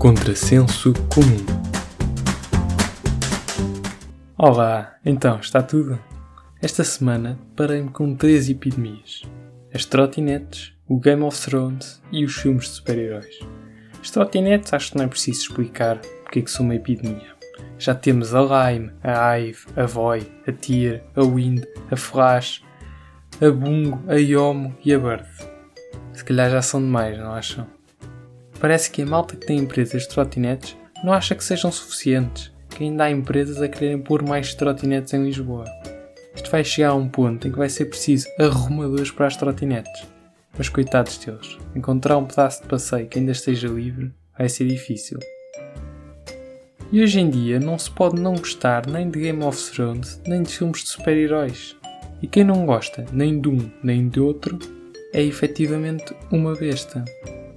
Contrassenso comum. Olá, então, está tudo? Esta semana parei-me com três epidemias: as trotinetes, o Game of Thrones e os filmes de super-heróis. As trotinetes acho que não é preciso explicar porque é que são uma epidemia. Já temos a Lime, a Ive, a Void, a Tyr, a Wind, a Flash, a Bungo, a Yomo e a Bird. Se calhar já são demais, não acham? Parece que a malta que tem empresas de trotinetes não acha que sejam suficientes, que ainda há empresas a quererem pôr mais trotinetes em Lisboa. Isto vai chegar a um ponto em que vai ser preciso arrumadores para as trotinetes. Mas coitados deles, encontrar um pedaço de passeio que ainda esteja livre vai ser difícil. E hoje em dia não se pode não gostar nem de Game of Thrones, nem de filmes de super-heróis. E quem não gosta nem de um nem de outro é efetivamente uma besta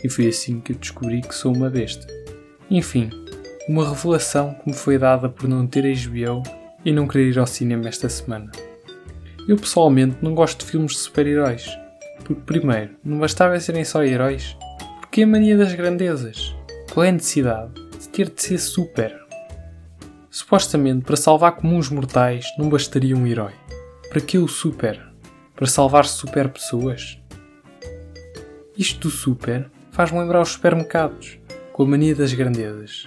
e foi assim que descobri que sou uma besta. Enfim, uma revelação que me foi dada por não ter HBO e não querer ir ao cinema esta semana. Eu pessoalmente não gosto de filmes de super-heróis, porque primeiro, não bastava serem só heróis, porque a mania das grandezas? Qual é a necessidade de ter de ser super? Supostamente, para salvar comuns mortais não bastaria um herói. Para que o super? Para salvar super pessoas? Isto do super faz-me lembrar os supermercados, com a mania das grandezas.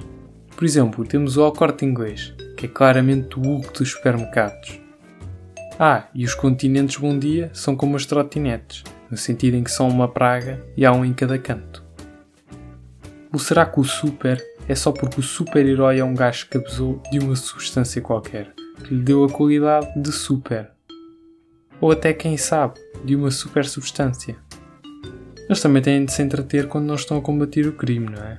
Por exemplo, temos o Al Corte Inglês, que é claramente o Hulk dos supermercados. Ah, e os continentes Bom Dia são como as trotinetes, no sentido em que são uma praga e há um em cada canto. Ou será que o super é só porque o super-herói é um gajo que abusou de uma substância qualquer, que lhe deu a qualidade de super? Ou até, quem sabe, de uma super substância? Eles também têm de se entreter quando não estão a combater o crime, não é?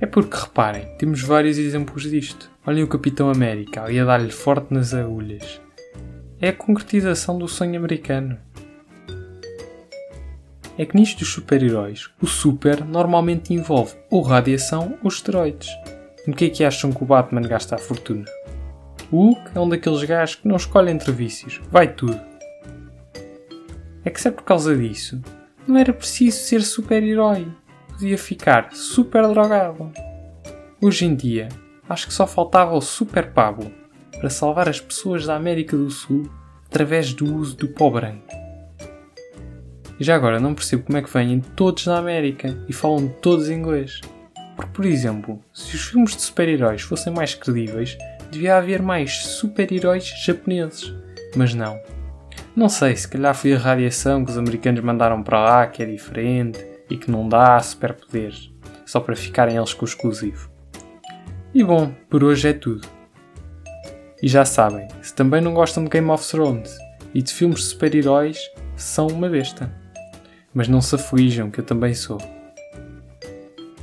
É porque, reparem, temos vários exemplos disto. Olhem o Capitão América ali a dar-lhe forte nas agulhas. É a concretização do sonho americano. É que nisto dos super-heróis, o super normalmente envolve ou radiação ou esteroides. No que é que acham que o Batman gasta a fortuna? O Hulk é um daqueles gajos que não escolhe entre vícios, vai tudo. É que se é por causa disso não era preciso ser super-herói. Podia ficar super drogado. Hoje em dia, acho que só faltava o Super Pablo para salvar as pessoas da América do Sul através do uso do pó branco. E já agora não percebo como é que vêm todos da América e falam todos inglês. Porque, por exemplo, se os filmes de super-heróis fossem mais credíveis, devia haver mais super-heróis japoneses. Mas não. Não sei, se calhar foi a radiação que os americanos mandaram para lá que é diferente e que não dá superpoderes, só para ficarem eles com o exclusivo. E bom, por hoje é tudo. E já sabem, se também não gostam de Game of Thrones e de filmes de super-heróis, são uma besta. Mas não se aflijam, que eu também sou.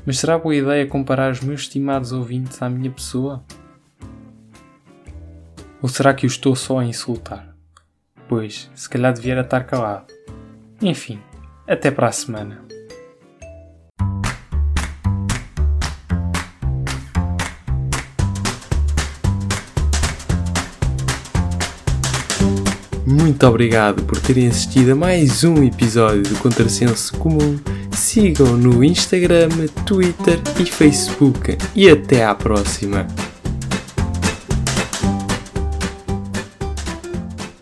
Mas será boa ideia comparar os meus estimados ouvintes à minha pessoa? Ou será que eu estou só a insultar? Pois, se calhar devia estar calado. Enfim, até para a semana. Muito obrigado por terem assistido a mais um episódio do Contrassenso Comum. Sigam no Instagram, Twitter e Facebook. E até à próxima!